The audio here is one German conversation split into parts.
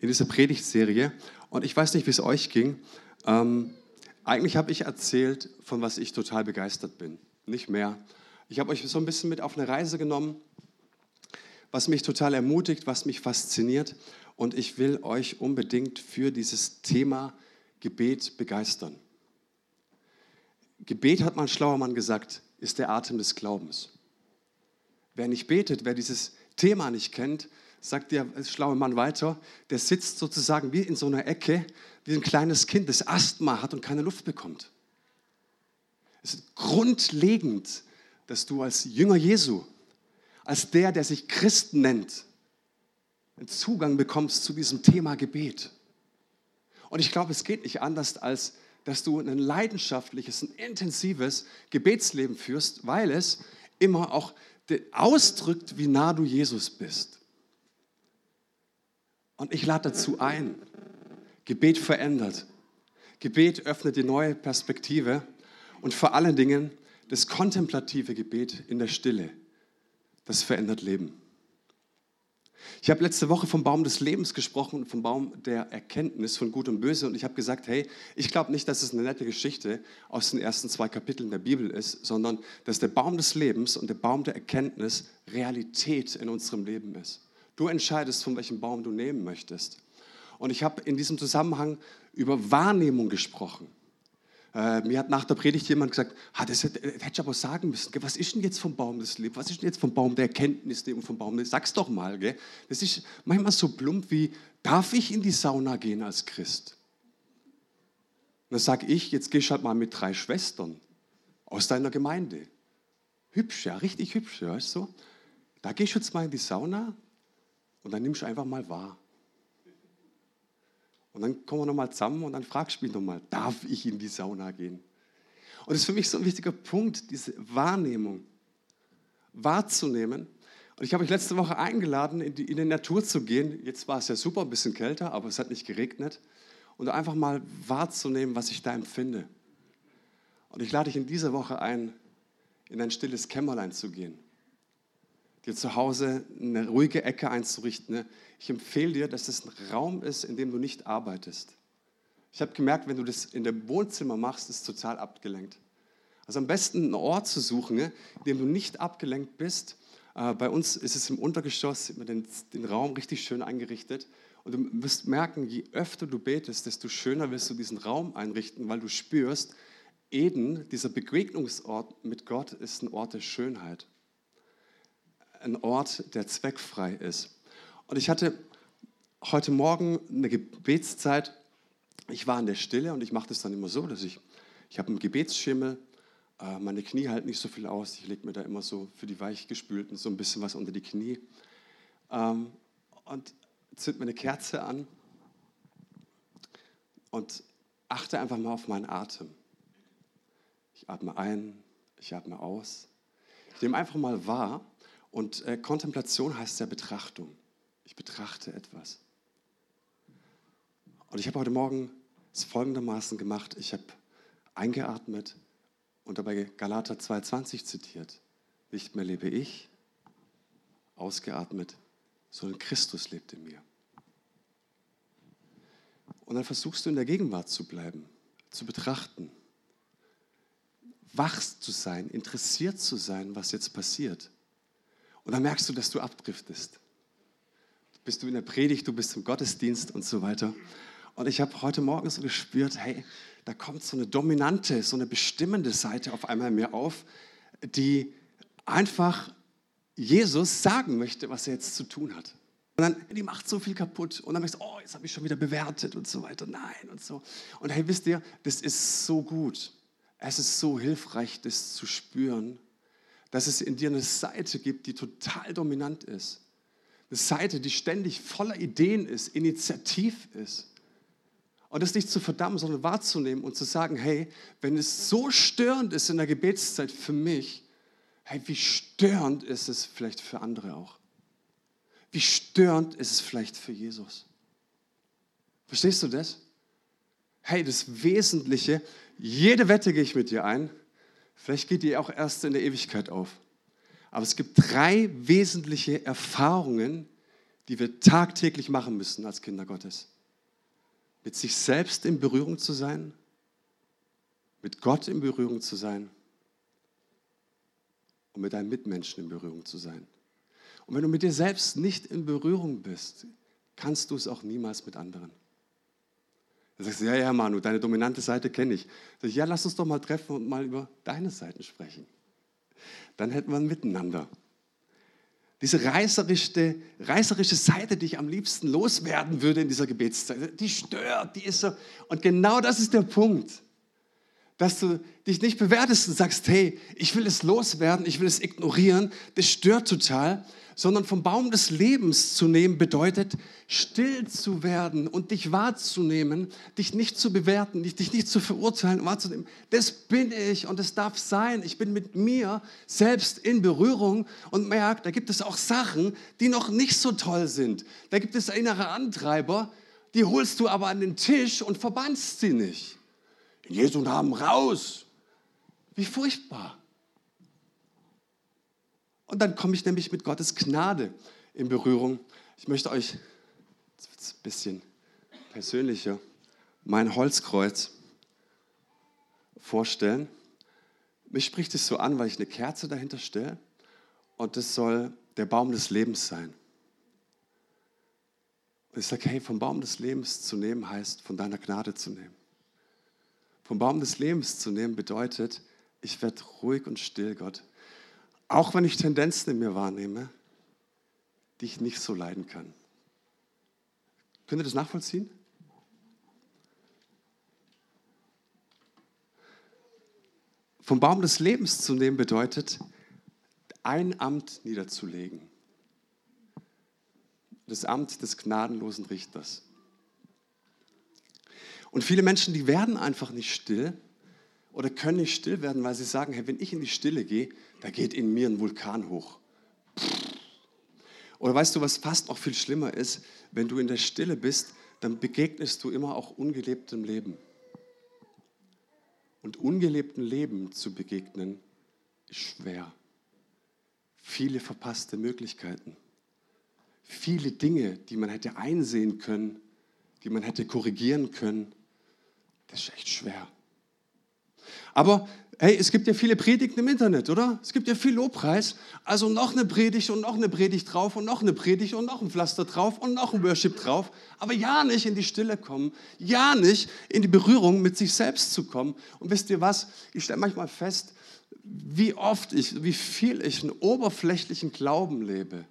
in dieser Predigtserie. Und ich weiß nicht, wie es euch ging. Ähm, eigentlich habe ich erzählt, von was ich total begeistert bin. Nicht mehr. Ich habe euch so ein bisschen mit auf eine Reise genommen, was mich total ermutigt, was mich fasziniert. Und ich will euch unbedingt für dieses Thema Gebet begeistern. Gebet, hat man schlauer Mann gesagt, ist der Atem des Glaubens. Wer nicht betet, wer dieses Thema nicht kennt, sagt der schlaue Mann weiter, der sitzt sozusagen wie in so einer Ecke, wie ein kleines Kind, das Asthma hat und keine Luft bekommt. Es ist grundlegend, dass du als Jünger Jesu, als der, der sich Christen nennt, einen Zugang bekommst zu diesem Thema Gebet. Und ich glaube, es geht nicht anders, als dass du ein leidenschaftliches, ein intensives Gebetsleben führst, weil es immer auch ausdrückt, wie nah du Jesus bist. Und ich lade dazu ein. Gebet verändert. Gebet öffnet die neue Perspektive und vor allen Dingen das kontemplative Gebet in der Stille. Das verändert Leben. Ich habe letzte Woche vom Baum des Lebens gesprochen, vom Baum der Erkenntnis von Gut und Böse. Und ich habe gesagt, hey, ich glaube nicht, dass es eine nette Geschichte aus den ersten zwei Kapiteln der Bibel ist, sondern dass der Baum des Lebens und der Baum der Erkenntnis Realität in unserem Leben ist. Du entscheidest, von welchem Baum du nehmen möchtest. Und ich habe in diesem Zusammenhang über Wahrnehmung gesprochen. Äh, mir hat nach der Predigt jemand gesagt, ah, das hätte, hätte ich aber sagen müssen. Was ist denn jetzt vom Baum des Lebens? Was ist denn jetzt vom Baum der Erkenntnis und vom Baum des... Sag's doch mal. Gell? Das ist manchmal so plump wie, darf ich in die Sauna gehen als Christ? Und dann sage ich, jetzt gehst halt mal mit drei Schwestern aus deiner Gemeinde. Hübsch, ja, richtig hübsch, weißt du? Da gehst du jetzt mal in die Sauna und dann nimmst du einfach mal wahr. Und dann kommen wir nochmal zusammen und dann fragst du mich nochmal, darf ich in die Sauna gehen? Und das ist für mich so ein wichtiger Punkt, diese Wahrnehmung, wahrzunehmen. Und ich habe euch letzte Woche eingeladen, in die, in die Natur zu gehen. Jetzt war es ja super, ein bisschen kälter, aber es hat nicht geregnet. Und einfach mal wahrzunehmen, was ich da empfinde. Und ich lade dich in dieser Woche ein, in ein stilles Kämmerlein zu gehen dir zu Hause eine ruhige Ecke einzurichten. Ne? Ich empfehle dir, dass es ein Raum ist, in dem du nicht arbeitest. Ich habe gemerkt, wenn du das in dem Wohnzimmer machst, ist es total abgelenkt. Also am besten einen Ort zu suchen, ne, in dem du nicht abgelenkt bist. Äh, bei uns ist es im Untergeschoss, den, den Raum richtig schön eingerichtet. Und du wirst merken, je öfter du betest, desto schöner wirst du diesen Raum einrichten, weil du spürst, Eden, dieser Begegnungsort mit Gott, ist ein Ort der Schönheit ein Ort, der zweckfrei ist. Und ich hatte heute Morgen eine Gebetszeit. Ich war in der Stille und ich mache das dann immer so, dass ich, ich habe einen Gebetsschimmel, äh, meine Knie halten nicht so viel aus. Ich lege mir da immer so für die Weichgespülten so ein bisschen was unter die Knie. Ähm, und zünd mir eine Kerze an und achte einfach mal auf meinen Atem. Ich atme ein, ich atme aus. Ich nehme einfach mal wahr, und äh, Kontemplation heißt ja Betrachtung. Ich betrachte etwas. Und ich habe heute Morgen es folgendermaßen gemacht. Ich habe eingeatmet und dabei Galater 2,20 zitiert. Nicht mehr lebe ich, ausgeatmet, sondern Christus lebt in mir. Und dann versuchst du in der Gegenwart zu bleiben, zu betrachten, wach zu sein, interessiert zu sein, was jetzt passiert. Und dann merkst du, dass du abdriftest. Bist du in der Predigt, du bist im Gottesdienst und so weiter. Und ich habe heute Morgen so gespürt, hey, da kommt so eine dominante, so eine bestimmende Seite auf einmal mir auf, die einfach Jesus sagen möchte, was er jetzt zu tun hat. Und dann, die macht so viel kaputt. Und dann merkst du, oh, jetzt habe ich schon wieder bewertet und so weiter. Nein und so. Und hey, wisst ihr, das ist so gut. Es ist so hilfreich, das zu spüren dass es in dir eine Seite gibt, die total dominant ist. Eine Seite, die ständig voller Ideen ist, initiativ ist. Und das nicht zu verdammen, sondern wahrzunehmen und zu sagen, hey, wenn es so störend ist in der Gebetszeit für mich, hey, wie störend ist es vielleicht für andere auch? Wie störend ist es vielleicht für Jesus? Verstehst du das? Hey, das Wesentliche, jede Wette gehe ich mit dir ein, Vielleicht geht die auch erst in der Ewigkeit auf. Aber es gibt drei wesentliche Erfahrungen, die wir tagtäglich machen müssen als Kinder Gottes. Mit sich selbst in Berührung zu sein, mit Gott in Berührung zu sein und mit deinen Mitmenschen in Berührung zu sein. Und wenn du mit dir selbst nicht in Berührung bist, kannst du es auch niemals mit anderen. Dann sagst du, ja, ja, Manu, deine dominante Seite kenne ich. Sag ich. Ja, lass uns doch mal treffen und mal über deine Seiten sprechen. Dann hätten wir ein Miteinander. Diese reißerische, reißerische Seite, die ich am liebsten loswerden würde in dieser Gebetszeit, die stört, die ist so. Und genau das ist der Punkt dass du dich nicht bewertest und sagst, hey, ich will es loswerden, ich will es ignorieren, das stört total, sondern vom Baum des Lebens zu nehmen bedeutet, still zu werden und dich wahrzunehmen, dich nicht zu bewerten, dich nicht zu verurteilen, wahrzunehmen. Das bin ich und das darf sein. Ich bin mit mir selbst in Berührung und merke, da gibt es auch Sachen, die noch nicht so toll sind. Da gibt es innere Antreiber, die holst du aber an den Tisch und verbannst sie nicht. In Jesu Namen raus. Wie furchtbar. Und dann komme ich nämlich mit Gottes Gnade in Berührung. Ich möchte euch, jetzt wird es ein bisschen persönlicher, mein Holzkreuz vorstellen. Mich spricht es so an, weil ich eine Kerze dahinter stelle und das soll der Baum des Lebens sein. Und ich sage, hey, vom Baum des Lebens zu nehmen heißt, von deiner Gnade zu nehmen vom Baum des Lebens zu nehmen, bedeutet, ich werde ruhig und still, Gott. Auch wenn ich Tendenzen in mir wahrnehme, die ich nicht so leiden kann. Könnt ihr das nachvollziehen? Vom Baum des Lebens zu nehmen bedeutet, ein Amt niederzulegen. Das Amt des gnadenlosen Richters. Und viele Menschen, die werden einfach nicht still oder können nicht still werden, weil sie sagen, hey, wenn ich in die Stille gehe, da geht in mir ein Vulkan hoch. Oder weißt du, was fast noch viel schlimmer ist? Wenn du in der Stille bist, dann begegnest du immer auch ungelebtem Leben. Und ungelebtem Leben zu begegnen, ist schwer. Viele verpasste Möglichkeiten. Viele Dinge, die man hätte einsehen können, die man hätte korrigieren können, das ist echt schwer. Aber hey, es gibt ja viele Predigten im Internet, oder? Es gibt ja viel Lobpreis. Also noch eine Predigt und noch eine Predigt drauf und noch eine Predigt und noch ein Pflaster drauf und noch ein Worship drauf. Aber ja nicht in die Stille kommen, ja nicht in die Berührung mit sich selbst zu kommen. Und wisst ihr was? Ich stelle manchmal fest, wie oft ich, wie viel ich einen oberflächlichen Glauben lebe.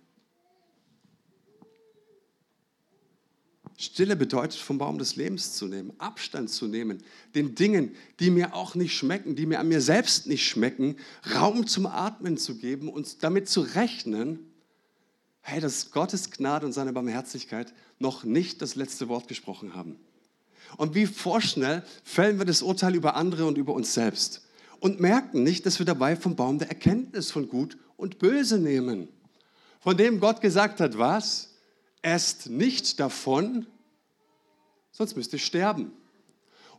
Stille bedeutet, vom Baum des Lebens zu nehmen, Abstand zu nehmen, den Dingen, die mir auch nicht schmecken, die mir an mir selbst nicht schmecken, Raum zum Atmen zu geben und damit zu rechnen, hey, dass Gottes Gnade und seine Barmherzigkeit noch nicht das letzte Wort gesprochen haben. Und wie vorschnell fällen wir das Urteil über andere und über uns selbst und merken nicht, dass wir dabei vom Baum der Erkenntnis von Gut und Böse nehmen. Von dem Gott gesagt hat, was? Esst nicht davon, sonst müsst ihr sterben.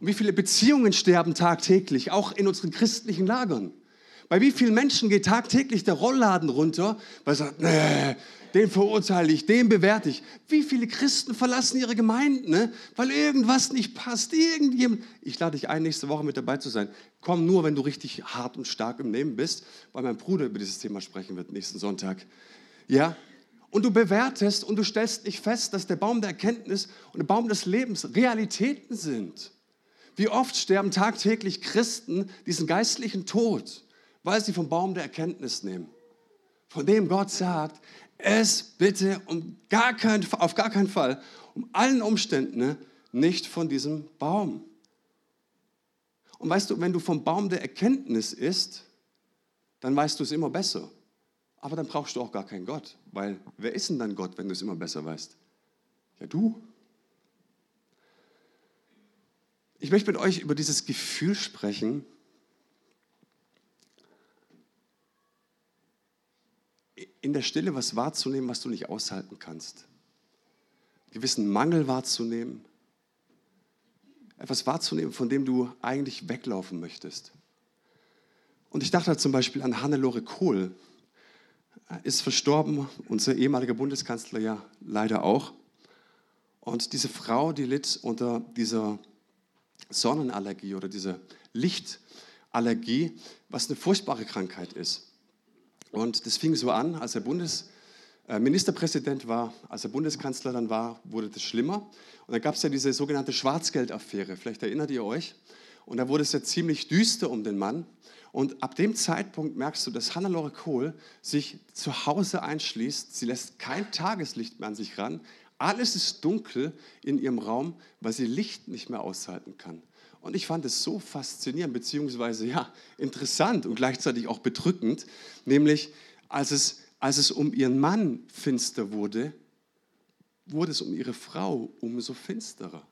Und wie viele Beziehungen sterben tagtäglich, auch in unseren christlichen Lagern? Bei wie vielen Menschen geht tagtäglich der Rollladen runter, weil sie sagen, nee, den verurteile ich, den bewerte ich. Wie viele Christen verlassen ihre Gemeinden, ne? weil irgendwas nicht passt, irgendjemand. Ich lade dich ein, nächste Woche mit dabei zu sein. Komm nur, wenn du richtig hart und stark im Leben bist, weil mein Bruder über dieses Thema sprechen wird nächsten Sonntag. Ja, und du bewertest und du stellst nicht fest, dass der Baum der Erkenntnis und der Baum des Lebens Realitäten sind. Wie oft sterben tagtäglich Christen diesen geistlichen Tod, weil sie vom Baum der Erkenntnis nehmen, von dem Gott sagt, es bitte um gar kein, auf gar keinen Fall, um allen Umständen ne, nicht von diesem Baum. Und weißt du, wenn du vom Baum der Erkenntnis isst, dann weißt du es immer besser. Aber dann brauchst du auch gar keinen Gott, weil wer ist denn dann Gott, wenn du es immer besser weißt? Ja, du. Ich möchte mit euch über dieses Gefühl sprechen, in der Stille was wahrzunehmen, was du nicht aushalten kannst. Gewissen Mangel wahrzunehmen. Etwas wahrzunehmen, von dem du eigentlich weglaufen möchtest. Und ich dachte zum Beispiel an Hannelore Kohl, ist verstorben, unser ehemaliger Bundeskanzler ja leider auch. Und diese Frau, die litt unter dieser Sonnenallergie oder dieser Lichtallergie, was eine furchtbare Krankheit ist. Und das fing so an, als er Bundesministerpräsident äh, war, als er Bundeskanzler dann war, wurde das schlimmer. Und dann gab es ja diese sogenannte Schwarzgeldaffäre, vielleicht erinnert ihr euch. Und da wurde es ja ziemlich düster um den Mann. Und ab dem Zeitpunkt merkst du, dass Hannelore Kohl sich zu Hause einschließt. Sie lässt kein Tageslicht mehr an sich ran. Alles ist dunkel in ihrem Raum, weil sie Licht nicht mehr aushalten kann. Und ich fand es so faszinierend, beziehungsweise ja, interessant und gleichzeitig auch bedrückend, nämlich als es, als es um ihren Mann finster wurde, wurde es um ihre Frau umso finsterer.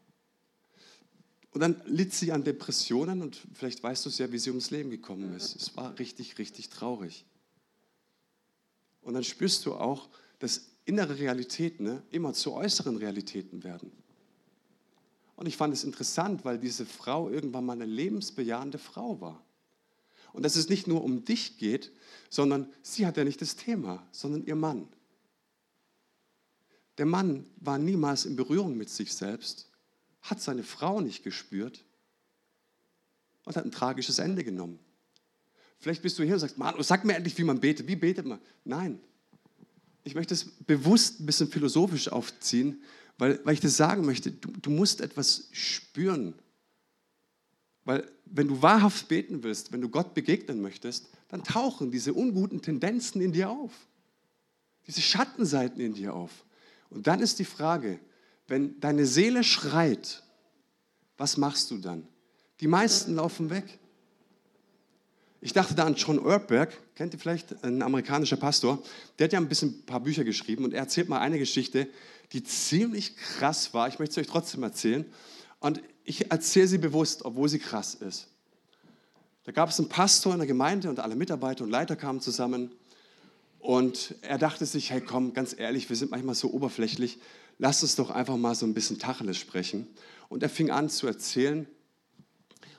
Und dann litt sie an Depressionen und vielleicht weißt du es ja, wie sie ums Leben gekommen ist. Es war richtig, richtig traurig. Und dann spürst du auch, dass innere Realitäten ne, immer zu äußeren Realitäten werden. Und ich fand es interessant, weil diese Frau irgendwann mal eine lebensbejahende Frau war. Und dass es nicht nur um dich geht, sondern sie hat ja nicht das Thema, sondern ihr Mann. Der Mann war niemals in Berührung mit sich selbst hat seine Frau nicht gespürt und hat ein tragisches Ende genommen. Vielleicht bist du hier und sagst, Mann, sag mir endlich, wie man betet. Wie betet man? Nein. Ich möchte es bewusst ein bisschen philosophisch aufziehen, weil, weil ich das sagen möchte. Du, du musst etwas spüren. Weil wenn du wahrhaft beten willst, wenn du Gott begegnen möchtest, dann tauchen diese unguten Tendenzen in dir auf. Diese Schattenseiten in dir auf. Und dann ist die Frage, wenn deine Seele schreit, was machst du dann? Die meisten laufen weg. Ich dachte da an John Ortberg, kennt ihr vielleicht, ein amerikanischer Pastor, der hat ja ein bisschen ein paar Bücher geschrieben und er erzählt mal eine Geschichte, die ziemlich krass war. Ich möchte es euch trotzdem erzählen. Und ich erzähle sie bewusst, obwohl sie krass ist. Da gab es einen Pastor in der Gemeinde und alle Mitarbeiter und Leiter kamen zusammen. Und er dachte sich, hey komm, ganz ehrlich, wir sind manchmal so oberflächlich, lass uns doch einfach mal so ein bisschen Tacheles sprechen. Und er fing an zu erzählen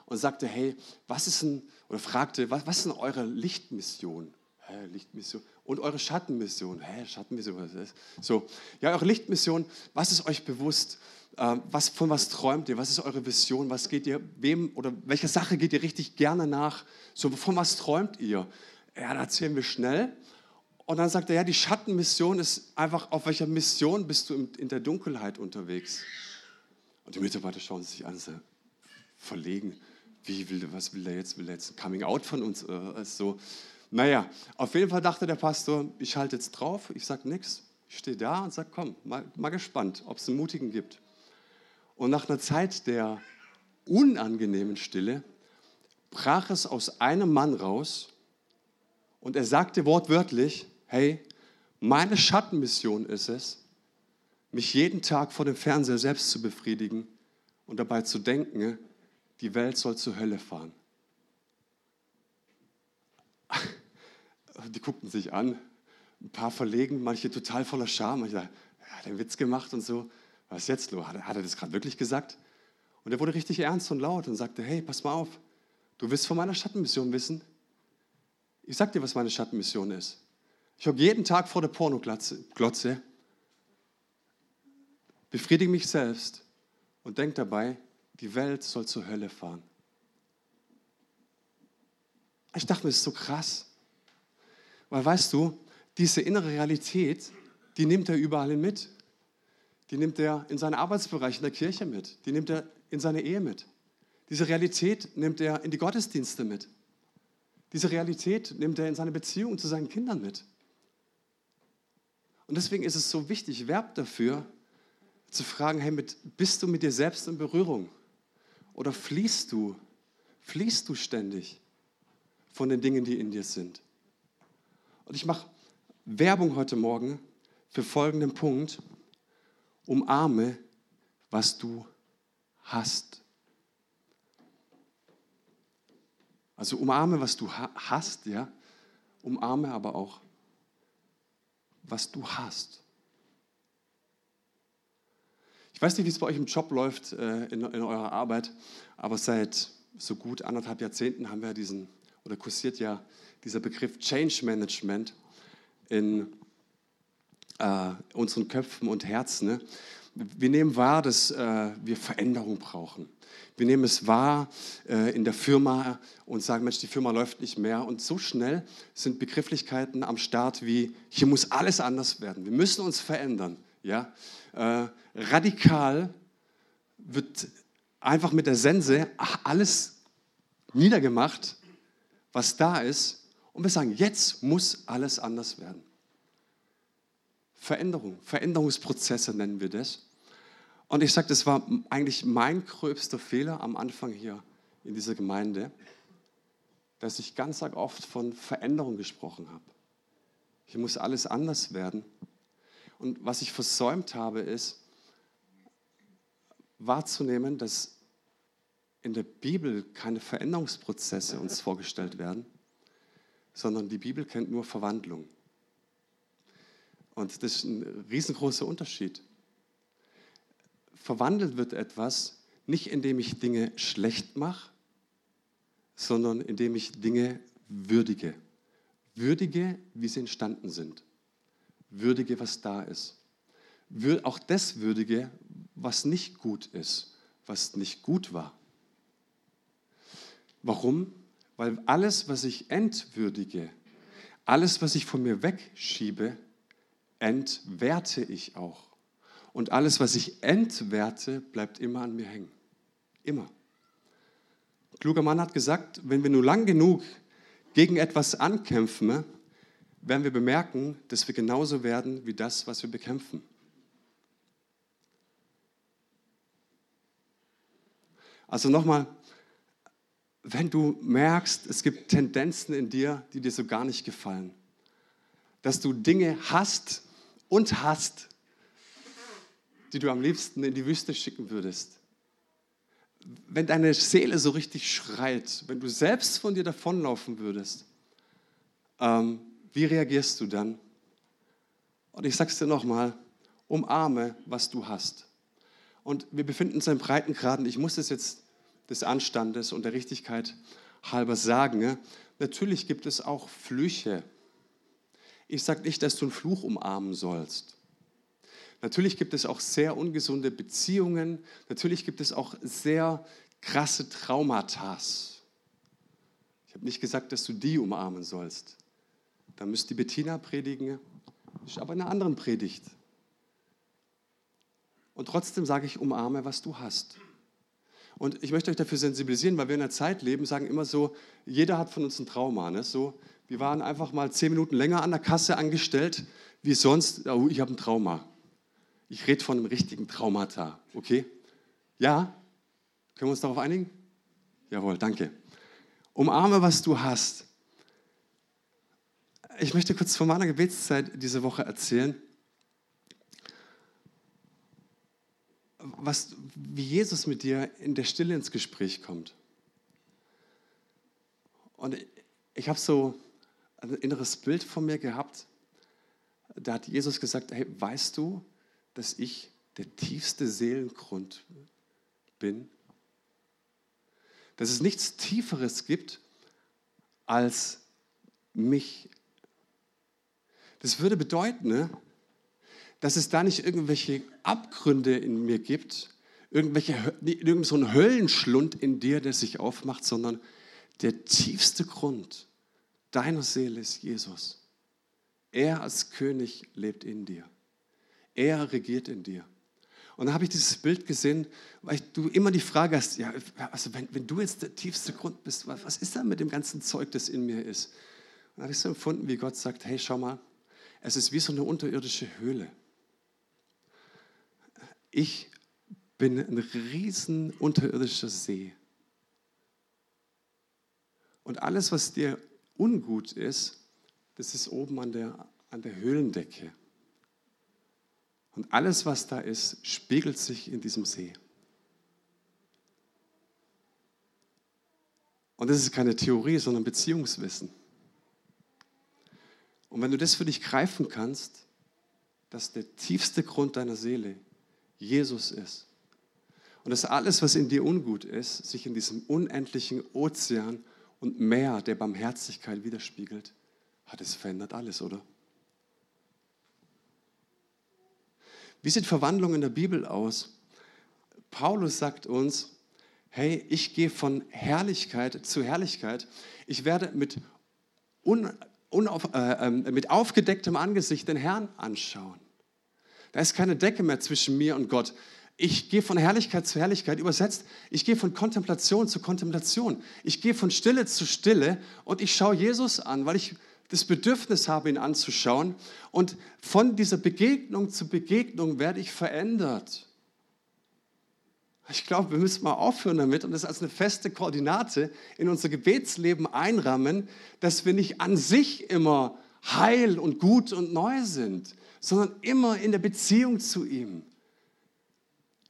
und sagte, hey, was ist denn, oder fragte, was, was ist denn eure Lichtmission? Hä, Lichtmission. Und eure Schattenmission? Hä, Schattenmission, was ist das? So, ja, eure Lichtmission, was ist euch bewusst? Ähm, was, von was träumt ihr? Was ist eure Vision? Was geht ihr, wem oder welcher Sache geht ihr richtig gerne nach? So, von was träumt ihr? Ja, da erzählen wir schnell. Und dann sagt er, ja, die Schattenmission ist einfach, auf welcher Mission bist du in der Dunkelheit unterwegs? Und die Mitarbeiter schauen sich an, so verlegen. Wie will, was will er jetzt? Will er jetzt ein Coming Out von uns? Äh, so. Naja, auf jeden Fall dachte der Pastor, ich halte jetzt drauf, ich sage nichts. Ich stehe da und sage, komm, mal, mal gespannt, ob es einen Mutigen gibt. Und nach einer Zeit der unangenehmen Stille brach es aus einem Mann raus und er sagte wortwörtlich, hey, meine Schattenmission ist es, mich jeden Tag vor dem Fernseher selbst zu befriedigen und dabei zu denken, die Welt soll zur Hölle fahren. Die guckten sich an, ein paar verlegen, manche total voller Scham. Ich dachte, er hat einen Witz gemacht und so. Was jetzt los? Hat er, hat er das gerade wirklich gesagt? Und er wurde richtig ernst und laut und sagte, hey, pass mal auf, du willst von meiner Schattenmission wissen? Ich sag dir, was meine Schattenmission ist. Ich hocke jeden Tag vor der Pornoglotze, befriedige mich selbst und denke dabei, die Welt soll zur Hölle fahren. Ich dachte mir, das ist so krass. Weil weißt du, diese innere Realität, die nimmt er überall mit. Die nimmt er in seinen Arbeitsbereich in der Kirche mit. Die nimmt er in seine Ehe mit. Diese Realität nimmt er in die Gottesdienste mit. Diese Realität nimmt er in seine Beziehung zu seinen Kindern mit. Und deswegen ist es so wichtig, Verb dafür, zu fragen, hey, mit, bist du mit dir selbst in Berührung? Oder fließt du, fließt du ständig von den Dingen, die in dir sind? Und ich mache Werbung heute Morgen für folgenden Punkt. Umarme, was du hast. Also umarme, was du hast, ja. Umarme aber auch, was du hast. Ich weiß nicht, wie es bei euch im Job läuft, äh, in, in eurer Arbeit, aber seit so gut anderthalb Jahrzehnten haben wir diesen, oder kursiert ja dieser Begriff Change Management in äh, unseren Köpfen und Herzen. Ne? Wir nehmen wahr, dass äh, wir Veränderung brauchen. Wir nehmen es wahr äh, in der Firma und sagen, Mensch, die Firma läuft nicht mehr. Und so schnell sind Begrifflichkeiten am Start wie, hier muss alles anders werden. Wir müssen uns verändern. Ja? Äh, radikal wird einfach mit der Sense alles niedergemacht, was da ist. Und wir sagen, jetzt muss alles anders werden. Veränderung, Veränderungsprozesse nennen wir das. Und ich sage, das war eigentlich mein gröbster Fehler am Anfang hier in dieser Gemeinde, dass ich ganz oft von Veränderung gesprochen habe. Hier muss alles anders werden. Und was ich versäumt habe, ist wahrzunehmen, dass in der Bibel keine Veränderungsprozesse uns vorgestellt werden, sondern die Bibel kennt nur Verwandlung. Und das ist ein riesengroßer Unterschied. Verwandelt wird etwas nicht indem ich Dinge schlecht mache, sondern indem ich Dinge würdige. Würdige, wie sie entstanden sind. Würdige, was da ist. Auch das würdige, was nicht gut ist, was nicht gut war. Warum? Weil alles, was ich entwürdige, alles, was ich von mir wegschiebe, entwerte ich auch. Und alles, was ich entwerte, bleibt immer an mir hängen. Immer. Ein kluger Mann hat gesagt, wenn wir nur lang genug gegen etwas ankämpfen, werden wir bemerken, dass wir genauso werden wie das, was wir bekämpfen. Also nochmal, wenn du merkst, es gibt Tendenzen in dir, die dir so gar nicht gefallen, dass du Dinge hast, und hast, die du am liebsten in die Wüste schicken würdest. Wenn deine Seele so richtig schreit, wenn du selbst von dir davonlaufen würdest, ähm, wie reagierst du dann? Und ich sage es dir nochmal, umarme, was du hast. Und wir befinden uns in Breitengraden. Ich muss es jetzt des Anstandes und der Richtigkeit halber sagen. Natürlich gibt es auch Flüche ich sage nicht, dass du einen Fluch umarmen sollst. Natürlich gibt es auch sehr ungesunde Beziehungen. Natürlich gibt es auch sehr krasse Traumata. Ich habe nicht gesagt, dass du die umarmen sollst. Da müsste die Bettina predigen, ist aber in einer anderen Predigt. Und trotzdem sage ich, umarme, was du hast. Und ich möchte euch dafür sensibilisieren, weil wir in einer Zeit leben, sagen immer so, jeder hat von uns ein Trauma. Ne? So, wir waren einfach mal zehn Minuten länger an der Kasse angestellt wie sonst. Oh, ich habe ein Trauma. Ich rede von einem richtigen Traumata. Okay? Ja? Können wir uns darauf einigen? Jawohl, danke. Umarme, was du hast. Ich möchte kurz von meiner Gebetszeit diese Woche erzählen. Was, wie Jesus mit dir in der Stille ins Gespräch kommt. Und ich habe so ein inneres Bild von mir gehabt. Da hat Jesus gesagt, hey, weißt du, dass ich der tiefste Seelengrund bin? Dass es nichts Tieferes gibt als mich. Das würde bedeuten, ne, dass es da nicht irgendwelche Abgründe in mir gibt, irgendwelche, irgend so ein Höllenschlund in dir, der sich aufmacht, sondern der tiefste Grund deiner Seele ist Jesus. Er als König lebt in dir. Er regiert in dir. Und dann habe ich dieses Bild gesehen, weil du immer die Frage hast, ja, also wenn, wenn du jetzt der tiefste Grund bist, was ist da mit dem ganzen Zeug, das in mir ist? Und dann habe ich so empfunden, wie Gott sagt, hey, schau mal, es ist wie so eine unterirdische Höhle. Ich bin ein riesen unterirdischer See. Und alles, was dir ungut ist, das ist oben an der, an der Höhlendecke. Und alles, was da ist, spiegelt sich in diesem See. Und das ist keine Theorie, sondern Beziehungswissen. Und wenn du das für dich greifen kannst, dass der tiefste Grund deiner Seele Jesus ist und dass alles, was in dir ungut ist, sich in diesem unendlichen Ozean und mehr der Barmherzigkeit widerspiegelt, hat es verändert alles, oder? Wie sieht Verwandlung in der Bibel aus? Paulus sagt uns, hey, ich gehe von Herrlichkeit zu Herrlichkeit. Ich werde mit, un, unauf, äh, äh, mit aufgedecktem Angesicht den Herrn anschauen. Da ist keine Decke mehr zwischen mir und Gott. Ich gehe von Herrlichkeit zu Herrlichkeit, übersetzt, ich gehe von Kontemplation zu Kontemplation. Ich gehe von Stille zu Stille und ich schaue Jesus an, weil ich das Bedürfnis habe, ihn anzuschauen. Und von dieser Begegnung zu Begegnung werde ich verändert. Ich glaube, wir müssen mal aufhören damit und das als eine feste Koordinate in unser Gebetsleben einrahmen, dass wir nicht an sich immer heil und gut und neu sind, sondern immer in der Beziehung zu ihm.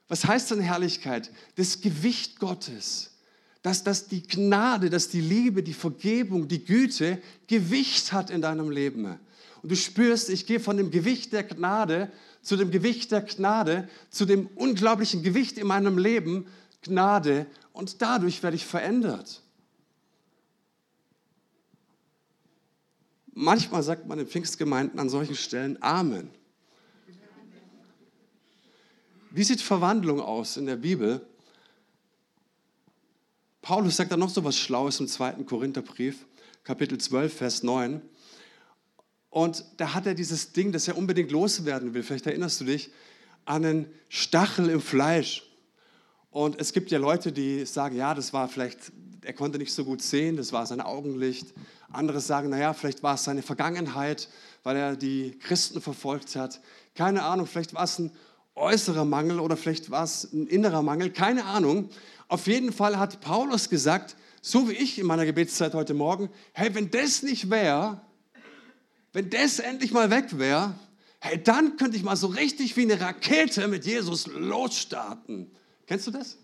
Was heißt denn Herrlichkeit? Das Gewicht Gottes. Dass, dass die Gnade, dass die Liebe, die Vergebung, die Güte Gewicht hat in deinem Leben. Und du spürst, ich gehe von dem Gewicht der Gnade zu dem Gewicht der Gnade, zu dem unglaublichen Gewicht in meinem Leben, Gnade. Und dadurch werde ich verändert. Manchmal sagt man in Pfingstgemeinden an solchen Stellen Amen. Wie sieht Verwandlung aus in der Bibel? Paulus sagt da noch so was Schlaues im zweiten Korintherbrief, Kapitel 12, Vers 9. Und da hat er dieses Ding, das er unbedingt loswerden will. Vielleicht erinnerst du dich an einen Stachel im Fleisch. Und es gibt ja Leute, die sagen, ja, das war vielleicht, er konnte nicht so gut sehen, das war sein Augenlicht. Andere sagen, naja, vielleicht war es seine Vergangenheit, weil er die Christen verfolgt hat. Keine Ahnung, vielleicht war es ein äußerer Mangel oder vielleicht war es ein innerer Mangel, keine Ahnung. Auf jeden Fall hat Paulus gesagt, so wie ich in meiner Gebetszeit heute Morgen, hey, wenn das nicht wäre, wenn das endlich mal weg wäre, hey, dann könnte ich mal so richtig wie eine Rakete mit Jesus losstarten. Kennst du das?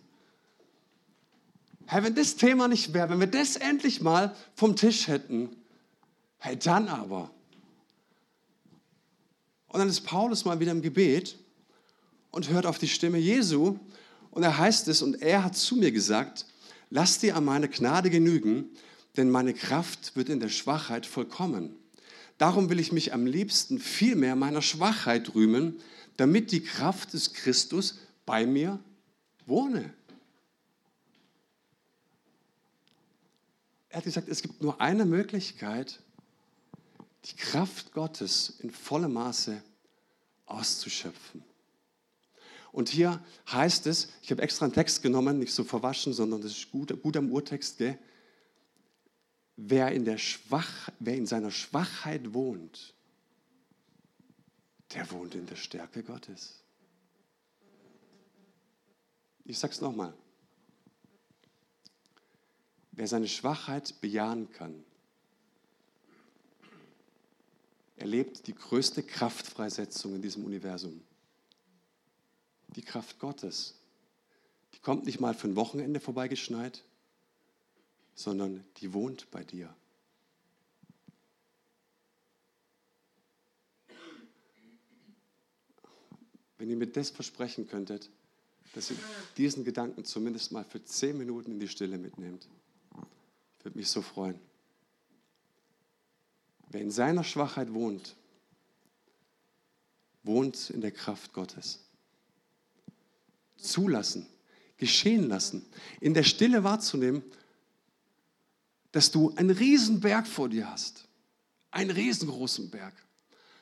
Hey, wenn das Thema nicht wäre, wenn wir das endlich mal vom Tisch hätten, hey, dann aber. Und dann ist Paulus mal wieder im Gebet und hört auf die Stimme Jesu. Und er heißt es, und er hat zu mir gesagt, lass dir an meine Gnade genügen, denn meine Kraft wird in der Schwachheit vollkommen. Darum will ich mich am liebsten viel mehr meiner Schwachheit rühmen, damit die Kraft des Christus bei mir wohne. Er hat gesagt, es gibt nur eine Möglichkeit, die Kraft Gottes in vollem Maße auszuschöpfen. Und hier heißt es, ich habe extra einen Text genommen, nicht so verwaschen, sondern das ist gut, gut am Urtext, gell? wer in, der Schwach, wer in seiner Schwachheit wohnt, der wohnt in der Stärke Gottes. Ich sage es nochmal. Wer seine Schwachheit bejahen kann, erlebt die größte Kraftfreisetzung in diesem Universum. Die Kraft Gottes. Die kommt nicht mal für ein Wochenende vorbeigeschneit, sondern die wohnt bei dir. Wenn ihr mir das versprechen könntet, dass ihr diesen Gedanken zumindest mal für zehn Minuten in die Stille mitnehmt, würde mich so freuen. Wer in seiner Schwachheit wohnt, wohnt in der Kraft Gottes. Zulassen, geschehen lassen, in der Stille wahrzunehmen, dass du einen Riesenberg vor dir hast. Einen riesengroßen Berg.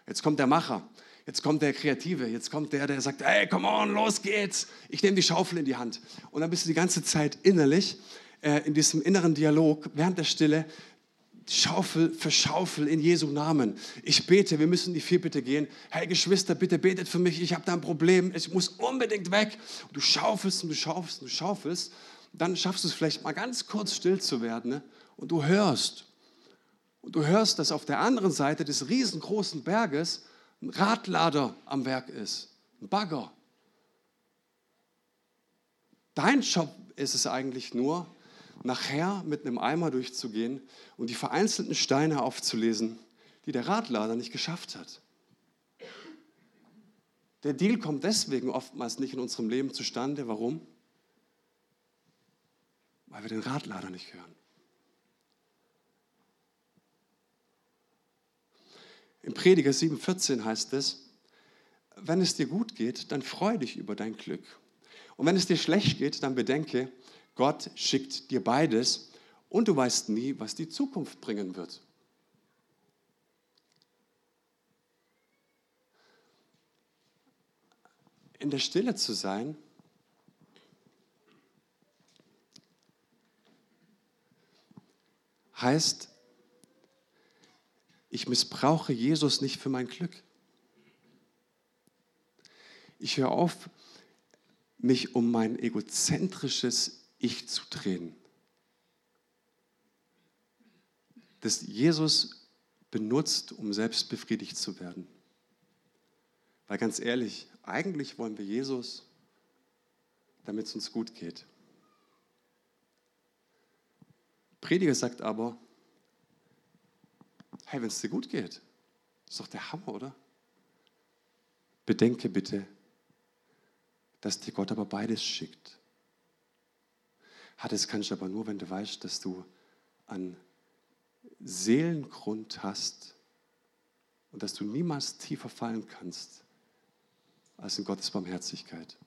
Jetzt kommt der Macher, jetzt kommt der Kreative, jetzt kommt der, der sagt, hey, come on, los geht's. Ich nehme die Schaufel in die Hand. Und dann bist du die ganze Zeit innerlich äh, in diesem inneren Dialog während der Stille Schaufel für Schaufel in Jesu Namen. Ich bete, wir müssen in die Vierbitte gehen. Hey Geschwister, bitte betet für mich, ich habe da ein Problem, ich muss unbedingt weg. Und du schaufelst und du schaufelst und du schaufelst. Dann schaffst du es vielleicht mal ganz kurz still zu werden. Ne? und du hörst. Und du hörst, dass auf der anderen Seite des riesengroßen Berges ein Radlader am Werk ist, ein Bagger. Dein Job ist es eigentlich nur, nachher mit einem Eimer durchzugehen und die vereinzelten Steine aufzulesen, die der Radlader nicht geschafft hat. Der Deal kommt deswegen oftmals nicht in unserem Leben zustande. Warum? Weil wir den Radlader nicht hören. Im Prediger 7,14 heißt es, wenn es dir gut geht, dann freu dich über dein Glück. Und wenn es dir schlecht geht, dann bedenke, Gott schickt dir beides und du weißt nie, was die Zukunft bringen wird. In der Stille zu sein, heißt, ich missbrauche Jesus nicht für mein Glück. Ich höre auf, mich um mein egozentrisches Ich zu drehen. Das Jesus benutzt, um selbst befriedigt zu werden. Weil ganz ehrlich, eigentlich wollen wir Jesus, damit es uns gut geht. Prediger sagt aber, hey, wenn es dir gut geht, ist doch der Hammer, oder? Bedenke bitte, dass dir Gott aber beides schickt. Das kannst du aber nur, wenn du weißt, dass du an Seelengrund hast und dass du niemals tiefer fallen kannst als in Gottes Barmherzigkeit.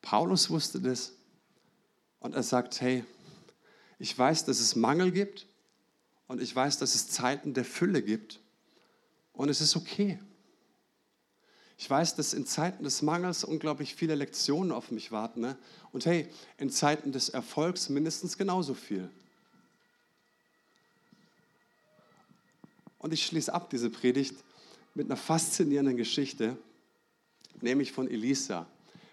Paulus wusste das und er sagt, hey, ich weiß, dass es Mangel gibt und ich weiß, dass es Zeiten der Fülle gibt und es ist okay. Ich weiß, dass in Zeiten des Mangels unglaublich viele Lektionen auf mich warten. Ne? Und hey, in Zeiten des Erfolgs mindestens genauso viel. Und ich schließe ab diese Predigt mit einer faszinierenden Geschichte, nämlich von Elisa.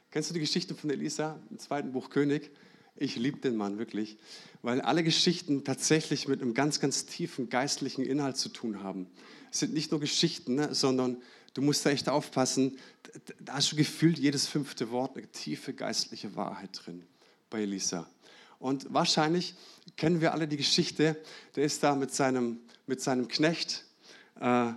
Kennst du die Geschichte von Elisa im zweiten Buch König? Ich liebe den Mann wirklich, weil alle Geschichten tatsächlich mit einem ganz, ganz tiefen geistlichen Inhalt zu tun haben. Es sind nicht nur Geschichten, ne, sondern Du musst da echt aufpassen. Da hast du gefühlt jedes fünfte Wort eine tiefe geistliche Wahrheit drin bei Elisa. Und wahrscheinlich kennen wir alle die Geschichte. Der ist da mit seinem, mit seinem Knecht, äh, äh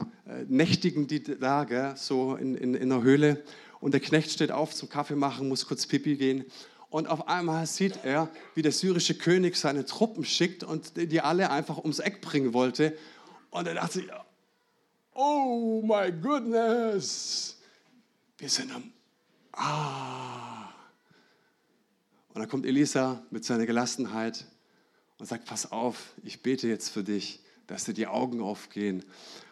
nächtigen die da, gell, so in, in, in der Höhle. Und der Knecht steht auf zum Kaffee machen, muss kurz Pipi gehen. Und auf einmal sieht er, wie der syrische König seine Truppen schickt und die alle einfach ums Eck bringen wollte. Und er dachte oh my goodness, wir sind am, ah. Und dann kommt Elisa mit seiner Gelassenheit und sagt, pass auf, ich bete jetzt für dich, dass dir die Augen aufgehen.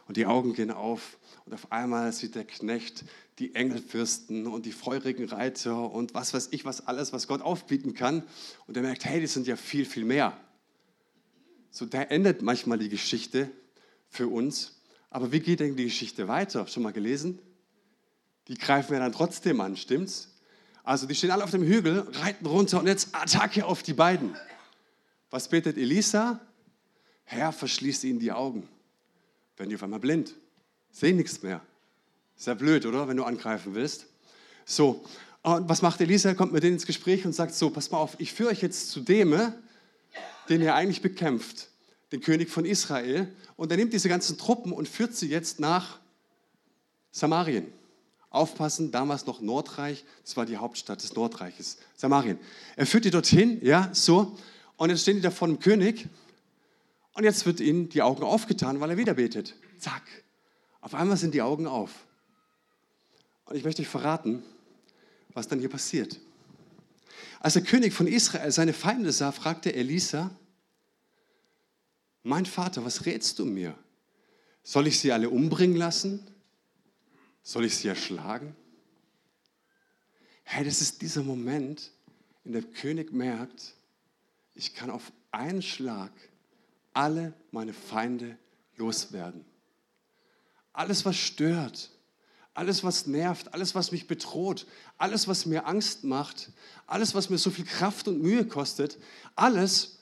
Und die Augen gehen auf und auf einmal sieht der Knecht die Engelfürsten und die feurigen Reiter und was weiß ich, was alles, was Gott aufbieten kann. Und er merkt, hey, die sind ja viel, viel mehr. So, da endet manchmal die Geschichte für uns. Aber wie geht denn die Geschichte weiter? Schon mal gelesen? Die greifen wir dann trotzdem an, stimmt's? Also die stehen alle auf dem Hügel, reiten runter und jetzt Attacke auf die beiden. Was betet Elisa? Herr, verschließ ihnen die Augen. Werden die auf einmal blind, sehen nichts mehr. Ist ja blöd, oder? Wenn du angreifen willst. So, und was macht Elisa? Er kommt mit denen ins Gespräch und sagt so, pass mal auf, ich führe euch jetzt zu dem, den ihr eigentlich bekämpft den König von Israel. Und er nimmt diese ganzen Truppen und führt sie jetzt nach Samarien. Aufpassen, damals noch Nordreich, das war die Hauptstadt des Nordreiches, Samarien. Er führt die dorthin, ja, so. Und jetzt stehen die da vor dem König. Und jetzt wird ihnen die Augen aufgetan, weil er wieder betet. Zack. Auf einmal sind die Augen auf. Und ich möchte euch verraten, was dann hier passiert. Als der König von Israel seine Feinde sah, fragte Elisa, mein Vater, was rätst du mir? Soll ich sie alle umbringen lassen? Soll ich sie erschlagen? Hey, das ist dieser Moment, in dem König merkt, ich kann auf einen Schlag alle meine Feinde loswerden. Alles, was stört, alles, was nervt, alles, was mich bedroht, alles, was mir Angst macht, alles, was mir so viel Kraft und Mühe kostet, alles,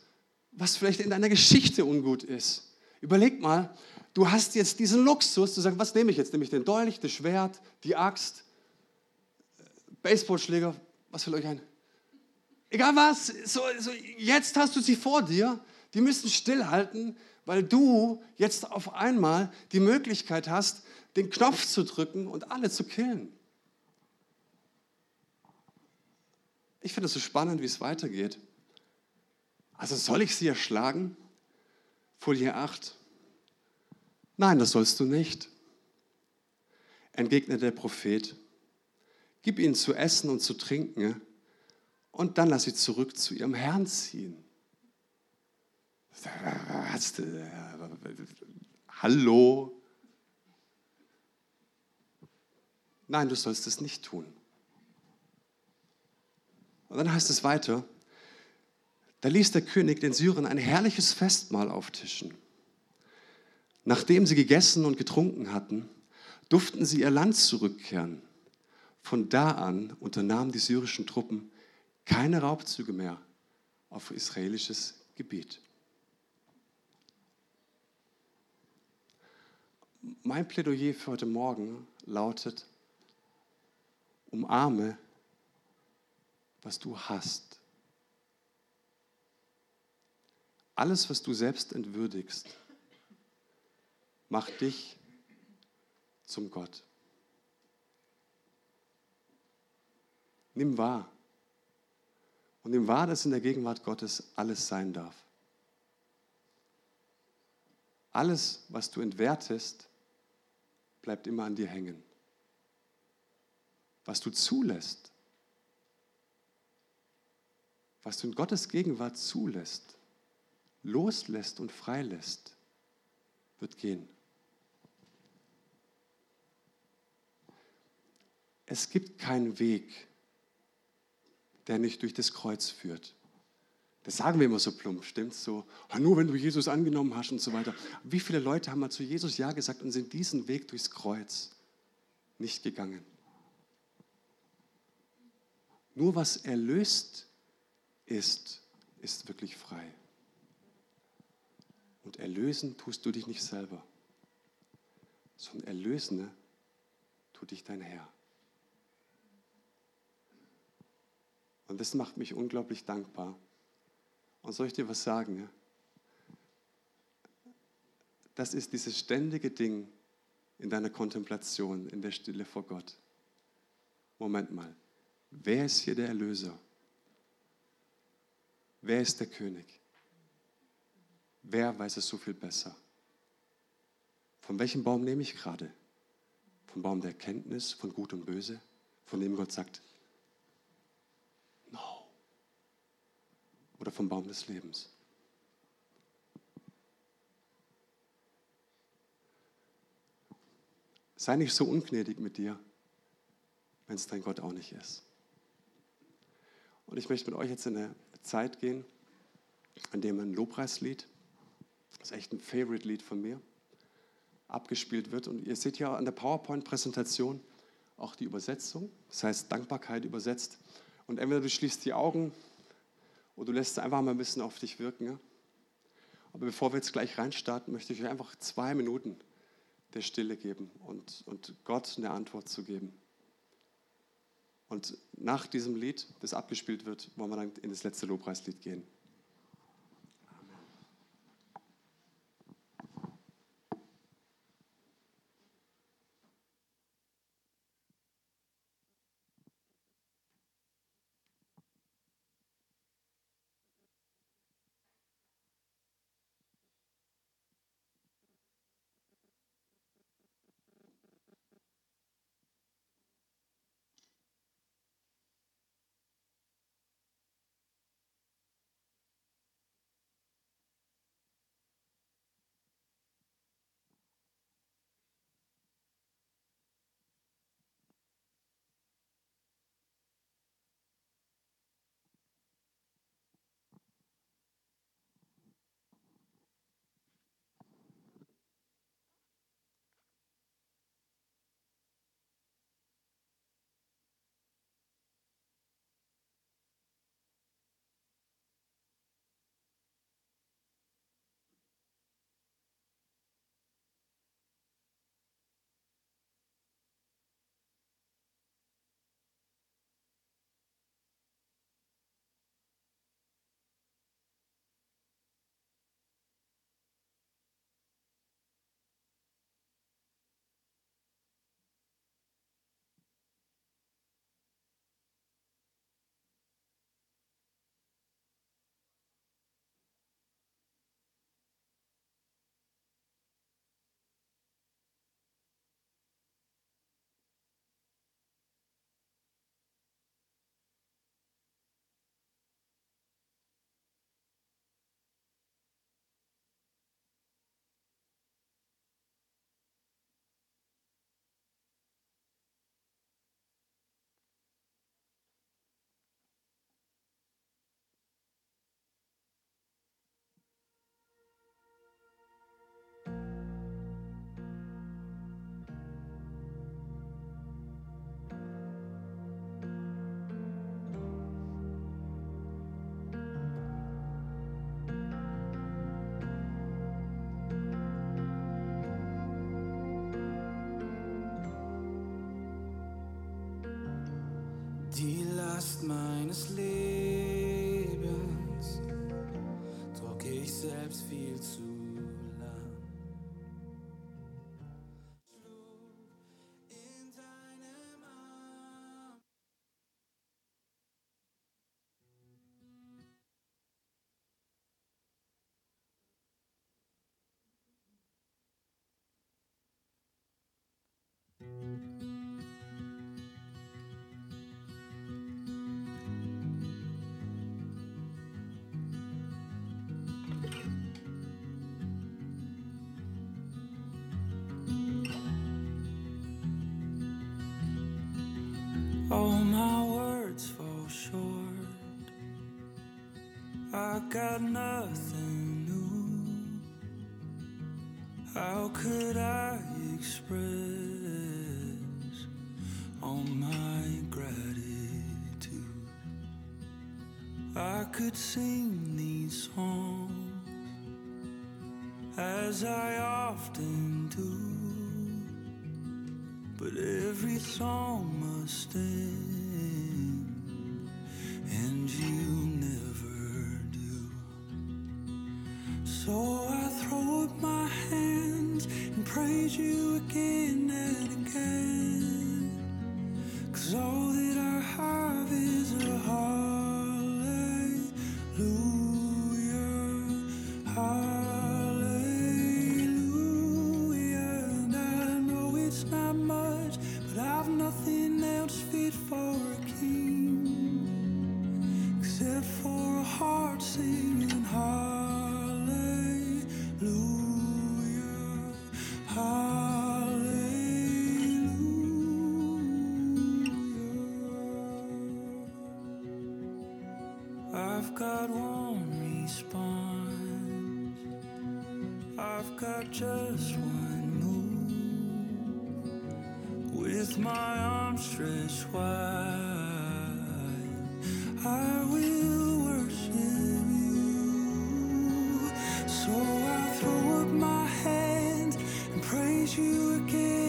was vielleicht in deiner Geschichte ungut ist. Überleg mal, du hast jetzt diesen Luxus, du sagst, was nehme ich jetzt? Nehme ich den Dolch, das Schwert, die Axt, Baseballschläger, was fällt euch ein? Egal was, so, so, jetzt hast du sie vor dir, die müssen stillhalten, weil du jetzt auf einmal die Möglichkeit hast, den Knopf zu drücken und alle zu killen. Ich finde es so spannend, wie es weitergeht. Also soll ich sie erschlagen? Folie 8. Nein, das sollst du nicht, entgegnete der Prophet. Gib ihnen zu essen und zu trinken und dann lass sie zurück zu ihrem Herrn ziehen. Hallo? Nein, du sollst es nicht tun. Und dann heißt es weiter, da ließ der König den Syrern ein herrliches Festmahl auftischen. Nachdem sie gegessen und getrunken hatten, durften sie ihr Land zurückkehren. Von da an unternahmen die syrischen Truppen keine Raubzüge mehr auf israelisches Gebiet. Mein Plädoyer für heute Morgen lautet, umarme, was du hast. Alles, was du selbst entwürdigst, macht dich zum Gott. Nimm wahr. Und nimm wahr, dass in der Gegenwart Gottes alles sein darf. Alles, was du entwertest, bleibt immer an dir hängen. Was du zulässt, was du in Gottes Gegenwart zulässt, loslässt und freilässt, wird gehen. Es gibt keinen Weg, der nicht durch das Kreuz führt. Das sagen wir immer so plump, stimmt's so? Ah, nur wenn du Jesus angenommen hast und so weiter. Wie viele Leute haben mal zu Jesus Ja gesagt und sind diesen Weg durchs Kreuz nicht gegangen? Nur was erlöst ist, ist wirklich frei. Und erlösen tust du dich nicht selber, sondern erlösen tut dich dein Herr. Und das macht mich unglaublich dankbar. Und soll ich dir was sagen? Das ist dieses ständige Ding in deiner Kontemplation, in der Stille vor Gott. Moment mal, wer ist hier der Erlöser? Wer ist der König? Wer weiß es so viel besser? Von welchem Baum nehme ich gerade? Vom Baum der Erkenntnis, von Gut und Böse, von dem Gott sagt, no. Oder vom Baum des Lebens. Sei nicht so ungnädig mit dir, wenn es dein Gott auch nicht ist. Und ich möchte mit euch jetzt in eine Zeit gehen, in dem ein Lobpreislied, das ist echt ein Favorite-Lied von mir, abgespielt wird. Und ihr seht ja an der PowerPoint-Präsentation auch die Übersetzung, das heißt Dankbarkeit übersetzt. Und entweder du schließt die Augen oder du lässt es einfach mal ein bisschen auf dich wirken. Aber bevor wir jetzt gleich reinstarten, möchte ich euch einfach zwei Minuten der Stille geben und, und Gott eine Antwort zu geben. Und nach diesem Lied, das abgespielt wird, wollen wir dann in das letzte Lobpreislied gehen. Die Last got nothing new. How could I express all my gratitude? I could sing these songs as I often do. But every song must end, I've got one response. I've got just one move with my arms stretched wide. I will worship you. So I throw up my hands and praise you again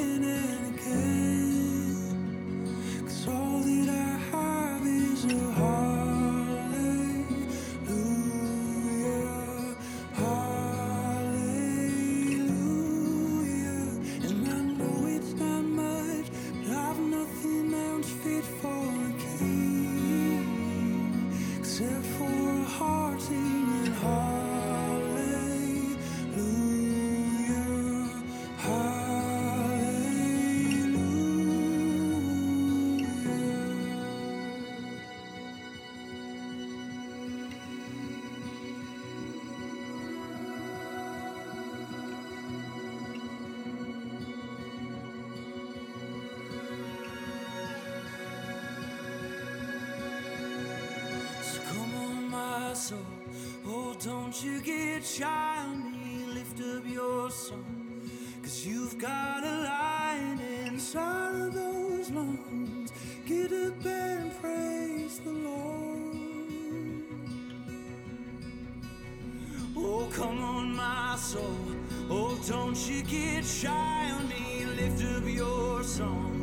your song. Cause you've got a lion inside of those lungs. Get up and praise the Lord. Oh, come on, my soul. Oh, don't you get shy on me. Lift up your song.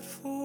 For.